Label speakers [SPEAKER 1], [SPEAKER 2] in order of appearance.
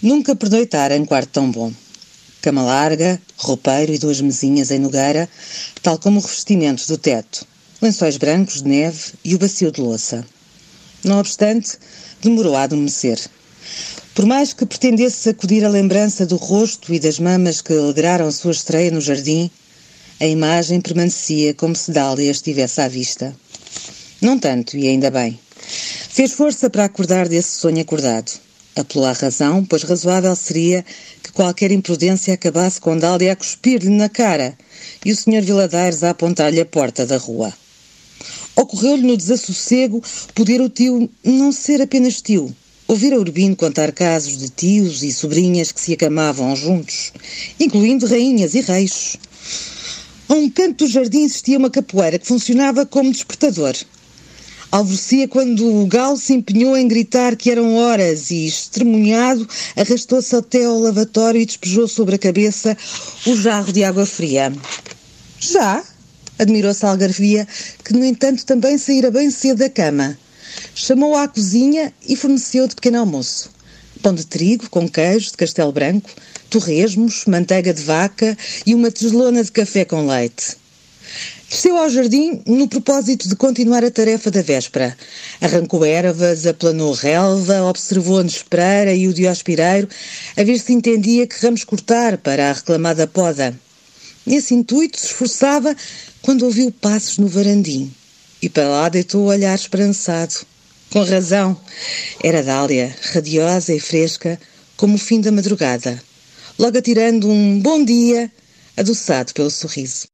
[SPEAKER 1] Nunca pernoitara em quarto tão bom. Cama larga, roupeiro e duas mesinhas em nogueira, tal como o revestimento do teto, lençóis brancos de neve e o bacio de louça. Não obstante, demorou a adormecer. Por mais que pretendesse sacudir a lembrança do rosto e das mamas que alegraram sua estreia no jardim, a imagem permanecia como se Dália estivesse à vista. Não tanto, e ainda bem. Fez força para acordar desse sonho acordado Apelou à razão, pois razoável seria que qualquer imprudência acabasse com Dália a cuspir-lhe na cara e o Sr. Viladares a apontar-lhe a porta da rua. Ocorreu-lhe no desassossego poder o tio não ser apenas tio. Ouvir a Urbino contar casos de tios e sobrinhas que se acamavam juntos, incluindo rainhas e reis. A um canto do jardim existia uma capoeira que funcionava como despertador. Alvorecia quando o galo se empenhou em gritar que eram horas e, estremunhado, arrastou-se até ao lavatório e despejou sobre a cabeça o jarro de água fria. Já? Admirou-se a algarvia, que, no entanto, também saíra bem cedo da cama. Chamou à cozinha e forneceu de pequeno almoço. Pão de trigo com queijo de castelo branco, torresmos, manteiga de vaca e uma teslona de café com leite. Desceu ao jardim no propósito de continuar a tarefa da véspera. Arrancou ervas, aplanou relva, observou a Nespereira e o Diospireiro, a ver se entendia que ramos cortar para a reclamada poda. Nesse intuito se esforçava quando ouviu passos no varandim e para lá deitou o olhar esperançado. Com razão. Era Dália, radiosa e fresca, como o fim da madrugada, logo atirando um bom dia, adoçado pelo sorriso.